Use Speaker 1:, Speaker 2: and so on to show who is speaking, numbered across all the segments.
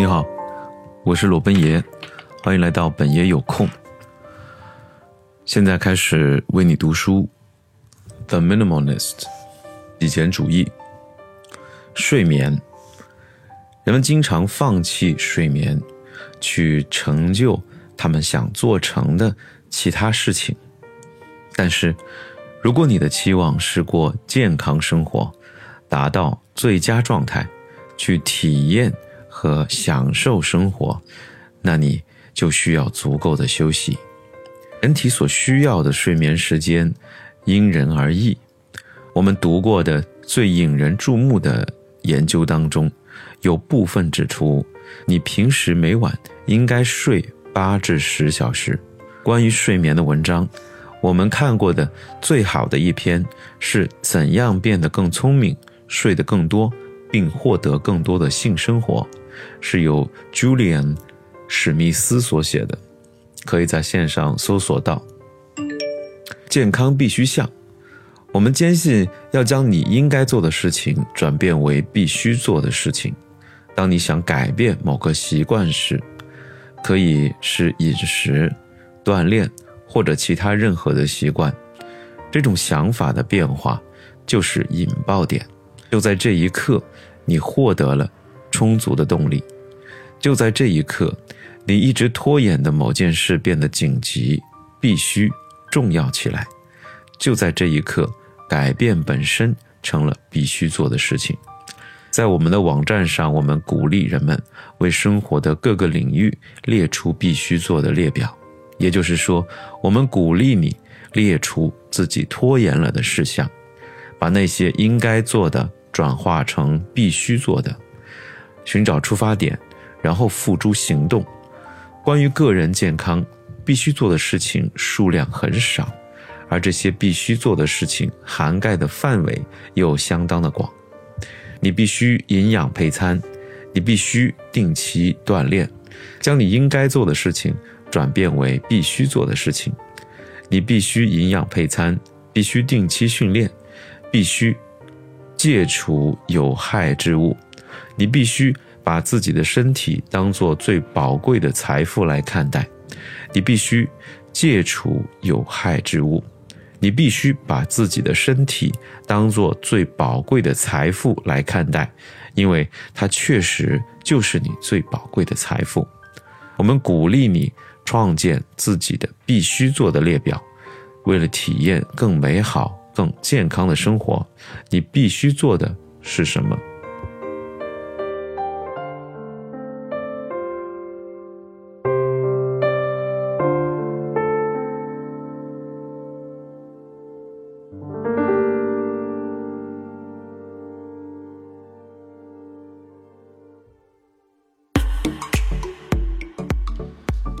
Speaker 1: 你好，我是裸奔爷，欢迎来到本爷有空。现在开始为你读书，《The Minimalist》极简主义。睡眠，人们经常放弃睡眠，去成就他们想做成的其他事情。但是，如果你的期望是过健康生活，达到最佳状态，去体验和享受生活，那你就需要足够的休息。人体所需要的睡眠时间因人而异。我们读过的最引人注目的研究当中，有部分指出，你平时每晚应该睡八至十小时。关于睡眠的文章，我们看过的最好的一篇是怎样变得更聪明、睡得更多，并获得更多的性生活，是由 Julian 史密斯所写的。可以在线上搜索到。健康必须项，我们坚信要将你应该做的事情转变为必须做的事情。当你想改变某个习惯时，可以是饮食、锻炼或者其他任何的习惯。这种想法的变化就是引爆点。就在这一刻，你获得了充足的动力。就在这一刻。你一直拖延的某件事变得紧急、必须、重要起来，就在这一刻，改变本身成了必须做的事情。在我们的网站上，我们鼓励人们为生活的各个领域列出必须做的列表，也就是说，我们鼓励你列出自己拖延了的事项，把那些应该做的转化成必须做的，寻找出发点，然后付诸行动。关于个人健康，必须做的事情数量很少，而这些必须做的事情涵盖的范围又相当的广。你必须营养配餐，你必须定期锻炼，将你应该做的事情转变为必须做的事情。你必须营养配餐，必须定期训练，必须戒除有害之物，你必须。把自己的身体当做最宝贵的财富来看待，你必须戒除有害之物。你必须把自己的身体当做最宝贵的财富来看待，因为它确实就是你最宝贵的财富。我们鼓励你创建自己的必须做的列表，为了体验更美好、更健康的生活，你必须做的是什么？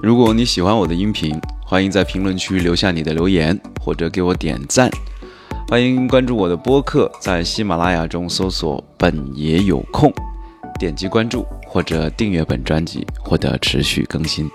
Speaker 2: 如果你喜欢我的音频，欢迎在评论区留下你的留言，或者给我点赞。欢迎关注我的播客，在喜马拉雅中搜索“本爷有空”，点击关注或者订阅本专辑，获得持续更新。